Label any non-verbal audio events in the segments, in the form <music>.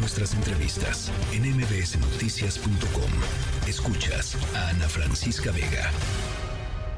nuestras entrevistas en mbsnoticias.com. Escuchas a Ana Francisca Vega.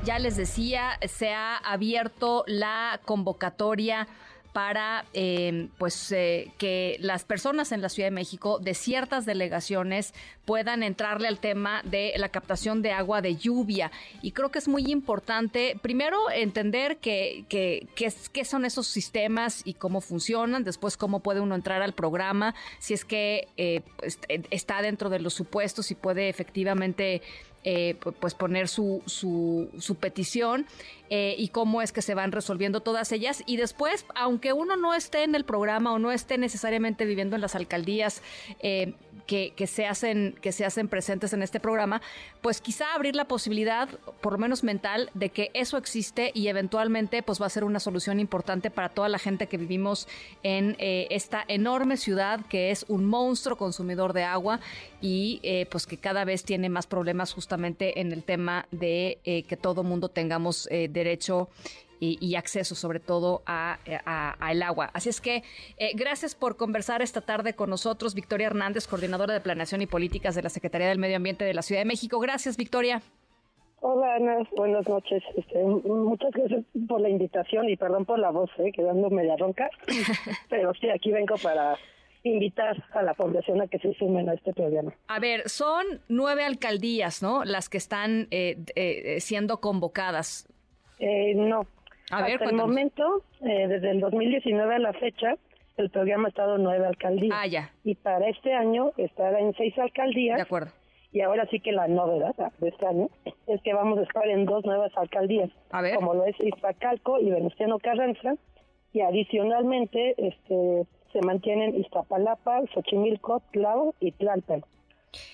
Ya les decía, se ha abierto la convocatoria para eh, pues eh, que las personas en la Ciudad de México de ciertas delegaciones puedan entrarle al tema de la captación de agua de lluvia. Y creo que es muy importante, primero, entender que, que, qué son esos sistemas y cómo funcionan, después cómo puede uno entrar al programa, si es que eh, pues, está dentro de los supuestos y puede efectivamente eh, pues poner su, su, su petición eh, y cómo es que se van resolviendo todas ellas. Y después, aunque uno no esté en el programa o no esté necesariamente viviendo en las alcaldías, eh, que, se hacen, que se hacen presentes en este programa, pues quizá abrir la posibilidad, por lo menos mental, de que eso existe y eventualmente pues va a ser una solución importante para toda la gente que vivimos en eh, esta enorme ciudad que es un monstruo consumidor de agua y eh, pues que cada vez tiene más problemas justamente en el tema de eh, que todo mundo tengamos derecho y, acceso sobre todo a, el agua. Así es que eh, gracias por conversar esta tarde con nosotros, Victoria Hernández, coordinadora de Planeación y Políticas de la Secretaría del Medio Ambiente de la Ciudad de México. Gracias, Victoria. Hola Ana, buenas noches. Este, muchas gracias por la invitación y perdón por la voz, eh, quedando media ronca, <laughs> pero sí, aquí vengo para invitar a la población a que se sumen a este programa. A ver, son nueve alcaldías, ¿no? Las que están eh, eh siendo convocadas. Eh, no, hasta el momento, eh, desde el 2019 a la fecha, el programa ha estado en nueve alcaldías. Ah, ya. Y para este año estará en seis alcaldías. De acuerdo. Y ahora sí que la novedad de este año es que vamos a estar en dos nuevas alcaldías. A ver. Como lo es Iztacalco y Venustiano Carranza. Y adicionalmente este se mantienen Iztapalapa, Xochimilco, Tlao y Tlalpan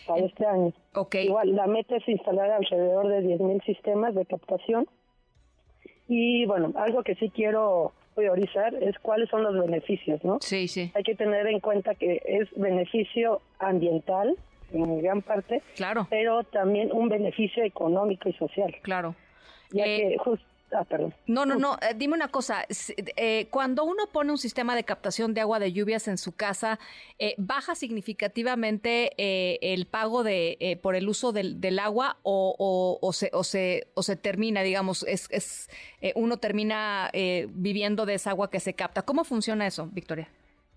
para este año. Okay. Igual, la meta es instalar alrededor de 10.000 sistemas de captación y bueno, algo que sí quiero priorizar es cuáles son los beneficios, ¿no? Sí, sí. Hay que tener en cuenta que es beneficio ambiental en gran parte, claro. pero también un beneficio económico y social. Claro. Ya eh, que justo Ah, perdón. No, no, no. Eh, dime una cosa. Eh, cuando uno pone un sistema de captación de agua de lluvias en su casa, eh, ¿baja significativamente el pago de por el uso del, agua o, o, se, o, se, o se termina, digamos, es, es uno termina viviendo de esa agua que se capta? ¿Cómo funciona eso, Victoria?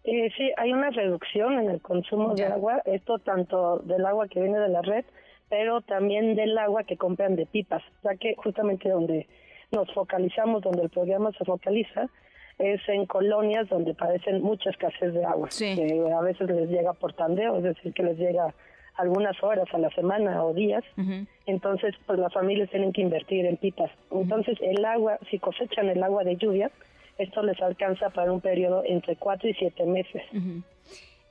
sí, hay una reducción en el consumo de agua. Esto tanto del agua que viene de la red, pero también del agua que compran de pipas, ya que justamente donde nos focalizamos, donde el programa se focaliza, es en colonias donde padecen mucha escasez de agua, que a veces les llega por tandeo, es decir, que les llega algunas horas a la semana o días, entonces pues las familias tienen que invertir en pipas. Entonces el agua, si cosechan el agua de lluvia, esto les alcanza para un periodo entre cuatro y siete meses.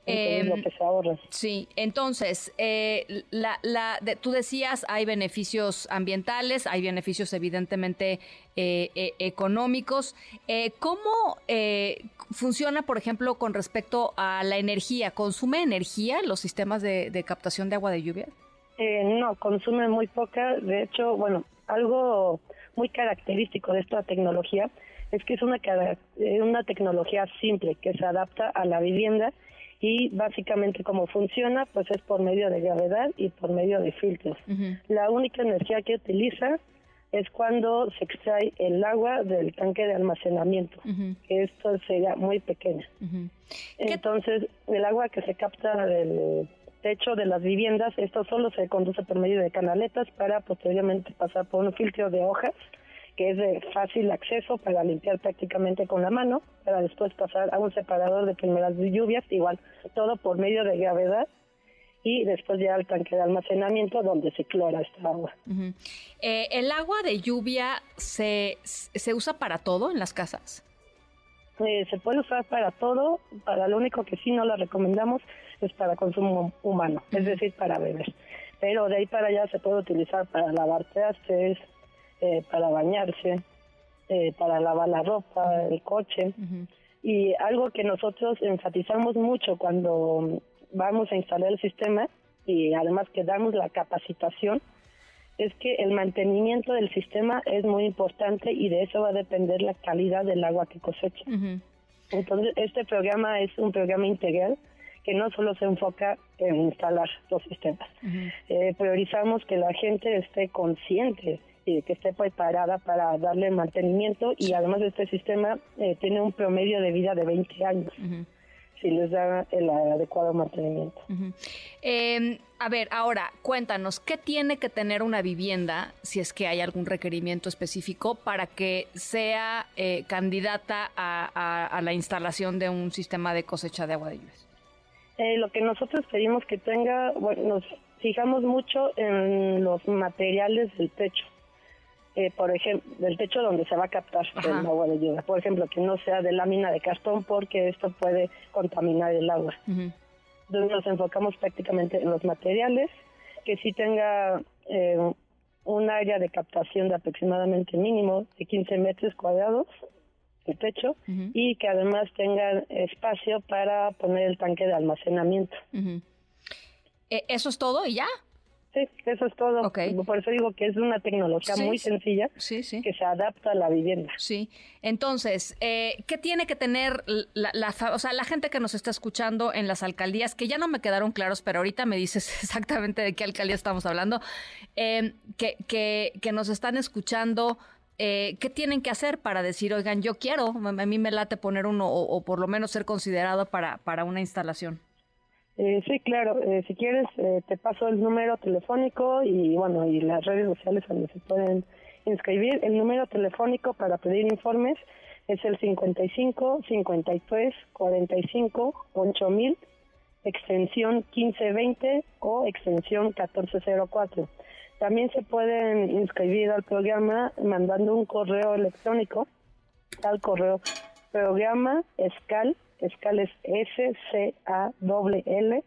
Lo que se ahorra. Sí, entonces, eh, la, la, tú decías, hay beneficios ambientales, hay beneficios evidentemente eh, eh, económicos. ¿Cómo funciona, por ejemplo, con respecto a la energía? ¿Consume energía los sistemas de, de captación de agua de lluvia? no, consume muy poca. De hecho, bueno, algo muy característico de esta tecnología es que es una, una tecnología simple que se adapta a la vivienda y básicamente cómo funciona pues es por medio de gravedad y por medio de filtros. La única energía que utiliza es cuando se extrae el agua del tanque de almacenamiento, que esto sería muy pequeño. Entonces, el agua que se capta del techo de las viviendas, esto solo se conduce por medio de canaletas para posteriormente pasar por un filtro de hojas que es de fácil acceso para limpiar prácticamente con la mano, para después pasar a un separador de primeras lluvias, igual todo por medio de gravedad y después ya al tanque de almacenamiento donde se clora esta agua. Eh, ¿El agua de lluvia se, se usa para todo en las casas? Eh, se puede usar para todo, para lo único que sí no la recomendamos es para consumo humano, es decir, para beber. Pero de ahí para allá se puede utilizar para lavar trastes, eh, para bañarse, eh, para lavar la ropa, el coche. Y algo que nosotros enfatizamos mucho cuando vamos a instalar el sistema y además que damos la capacitación, es que el mantenimiento del sistema es muy importante y de eso va a depender la calidad del agua que cosecha. Entonces, este programa es un programa integral que no solo se enfoca en instalar los sistemas. Eh, priorizamos que la gente esté consciente y que esté preparada para darle mantenimiento y además este sistema eh, tiene un promedio de vida de 20 años si les da el adecuado mantenimiento. Em, a ver, ahora cuéntanos, ¿qué tiene que tener una vivienda, si es que hay algún requerimiento específico, para que sea eh, candidata a, la instalación de un sistema de cosecha de agua de lluvias? Eh, lo que nosotros pedimos que tenga, bueno, nos fijamos mucho en los materiales del techo. Eh, por ejemplo, del techo donde se va a captar el agua de lluvia. Por ejemplo, que no sea de lámina de cartón porque esto puede contaminar el agua. Entonces nos enfocamos prácticamente en los materiales, que sí tenga eh, un área de captación de aproximadamente mínimo de 15 metros cuadrados el techo y que además tenga espacio para poner el tanque de almacenamiento. Eh, ¿Eso es todo y ya? Sí, eso es todo. Por eso digo que es una tecnología muy sencilla que se adapta a la vivienda. Sí. Entonces, eh, ¿qué tiene que tener la, o sea, la gente que nos está escuchando en las alcaldías, que ya no me quedaron claros, pero ahorita me dices <laughs> exactamente de qué alcaldía estamos hablando, eh, que, que, que nos están escuchando, eh, ¿qué tienen que hacer para decir, oigan, yo quiero, a mí me late poner uno o, o por lo menos ser considerado para, para una instalación? Eh, sí, claro. Eh, si quieres, eh, te paso el número telefónico y bueno, y las redes sociales donde se pueden inscribir. El número telefónico para pedir informes es el 55 53 45 8000, extensión 1520 o extensión 1404. También se pueden inscribir al programa mandando un correo electrónico al correo programa escal escal es S C A W L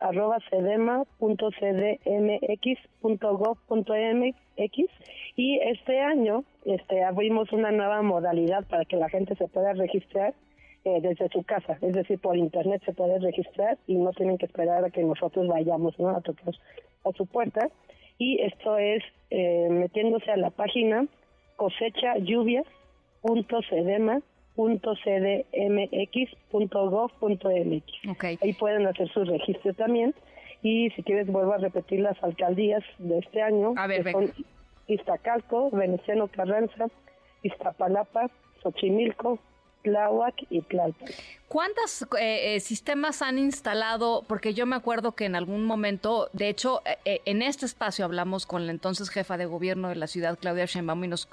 arroba cedema.cdmx.gov.mx y este año este abrimos una nueva modalidad para que la gente se pueda registrar eh, desde su casa, es decir, por internet se puede registrar y no tienen que esperar a que nosotros vayamos ¿no? a tocar a su puerta. Y esto es eh, metiéndose a la página cosecha .cdmx.gov.mx. Ahí pueden hacer su registro también. Y si quieres, vuelvo a repetir las alcaldías de este año. A ver, son Iztacalco, Veneciano Carranza, Iztapalapa, Xochimilco, Tláhuac y Tlalpan. ¿Cuántos eh, eh, sistemas han instalado? Porque yo me acuerdo que en algún momento, de hecho, eh, en este espacio hablamos con la entonces jefa de gobierno de la ciudad, Claudia Sheinbaum, y nos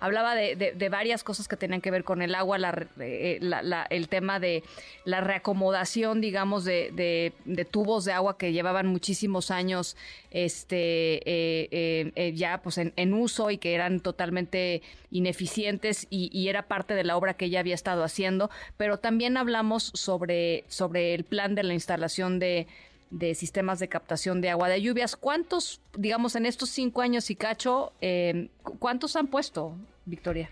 hablaba de, varias cosas que tenían que ver con el agua, el tema de la reacomodación, digamos, de, tubos de agua que llevaban muchísimos años este, ya pues en, uso y que eran totalmente ineficientes y, y era parte de la obra que ella había estado haciendo, pero también hablaba hablamos sobre, sobre el plan de la instalación de, sistemas de captación de agua de lluvias. ¿Cuántos, digamos, en estos cinco años y cacho, eh, cuántos han puesto, Victoria?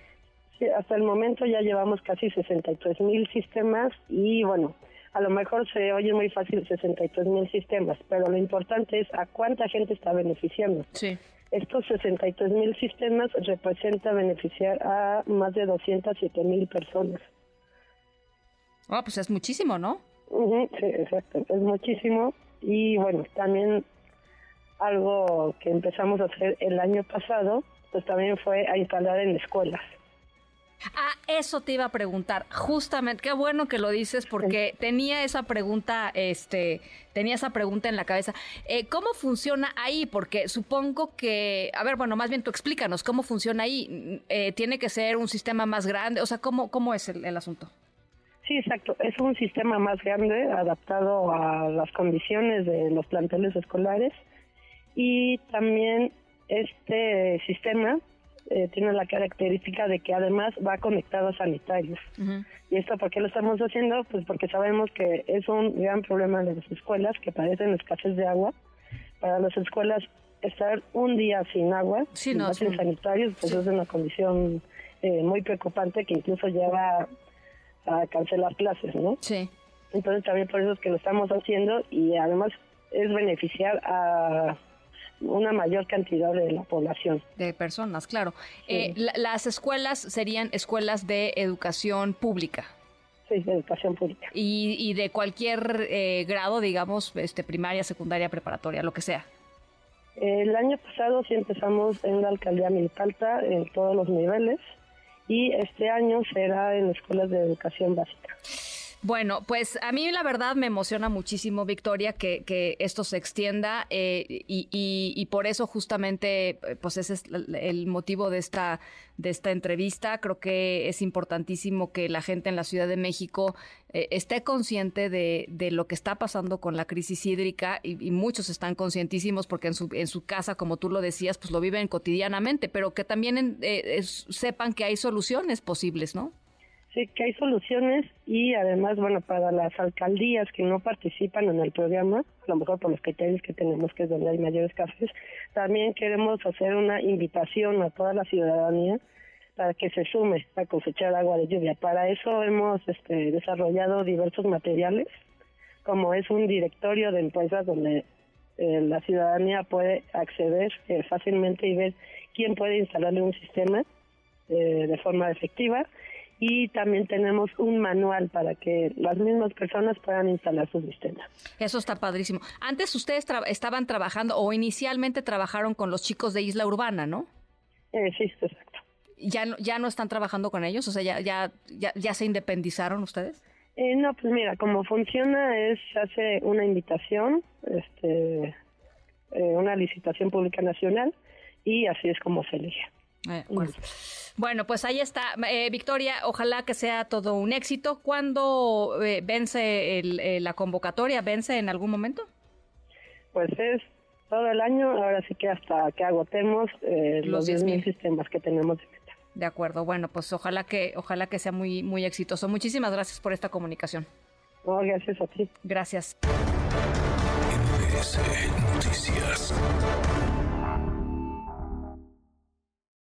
Sí, hasta el momento ya llevamos casi 63 mil sistemas y bueno, a lo mejor se oye muy fácil 63 mil sistemas, pero lo importante es a cuánta gente está beneficiando. Sí. Estos 63 mil sistemas representan beneficiar a más de 207 mil personas. Ah, pues es muchísimo, ¿no? sí, exacto, es muchísimo. Y bueno, también algo que empezamos a hacer el año pasado, pues también fue a instalar en escuelas. Ah, eso te iba a preguntar, justamente, qué bueno que lo dices porque tenía esa pregunta, este, tenía esa pregunta en la cabeza. Eh, ¿Cómo funciona ahí? Porque supongo que, a ver, bueno, más bien tú explícanos, ¿cómo funciona ahí? Eh, ¿Tiene que ser un sistema más grande? O sea, ¿cómo, cómo es el asunto? Sí, exacto. Es un sistema más grande, adaptado a las condiciones de los planteles escolares. Y también este sistema eh, tiene la característica de que además va conectado a sanitarios. ¿Y esto por qué lo estamos haciendo? Pues porque sabemos que es un gran problema de las escuelas que padecen escasez de agua. Para las escuelas estar un día sin agua, sin sanitarios, pues es una condición eh, muy preocupante que incluso lleva a cancelar clases, ¿no? Sí. Entonces también por eso es que lo estamos haciendo y además es beneficiar a una mayor cantidad de la población. De personas, claro. Eh, las escuelas serían escuelas de educación pública. Sí, de educación pública. Y, de cualquier eh, grado, digamos, este, primaria, secundaria, preparatoria, lo que sea. El año pasado sí empezamos en la alcaldía Milpalta en todos los niveles y este año será en escuelas de educación básica. Bueno, pues a mí la verdad me emociona muchísimo, Victoria, que, que esto se extienda eh, y, y, por eso justamente, pues ese es el motivo de esta, de esta entrevista. Creo que es importantísimo que la gente en la Ciudad de México eh, esté consciente de, de, lo que está pasando con la crisis hídrica y, muchos están conscientísimos porque en su, en su casa, como tú lo decías, pues lo viven cotidianamente, pero que también eh, sepan que hay soluciones posibles, ¿no? Sí, que hay soluciones y además, bueno, para las alcaldías que no participan en el programa, a lo mejor por los criterios que tenemos, que es donde hay mayores casos, también queremos hacer una invitación a toda la ciudadanía para que se sume a cosechar agua de lluvia. Para eso hemos este, desarrollado diversos materiales, como es un directorio de empresas donde eh, la ciudadanía puede acceder eh, fácilmente y ver quién puede instalarle un sistema eh, de forma efectiva y también tenemos un manual para que las mismas personas puedan instalar sus sistemas. Eso está padrísimo. Antes ustedes estaban trabajando o inicialmente trabajaron con los chicos de Isla Urbana, ¿no? Eh, sí, exacto. ¿Ya no, ¿Ya no están trabajando con ellos? O sea, ¿ya, ya, ya, se independizaron ustedes? Eh, no, pues mira, como funciona es, se hace una invitación, este, eh, una licitación pública nacional y así es como se elige. Eh, bueno, bueno, pues ahí está. Eh, Victoria, ojalá que sea todo un éxito. ¿Cuándo eh, vence el, eh, la convocatoria? ¿Vence en algún momento? Pues es todo el año, ahora sí que hasta que agotemos eh, los 10.000 sistemas que tenemos de. De acuerdo, bueno, pues ojalá que, ojalá que sea muy, muy exitoso. Muchísimas gracias por esta comunicación. Gracias a ti. Gracias.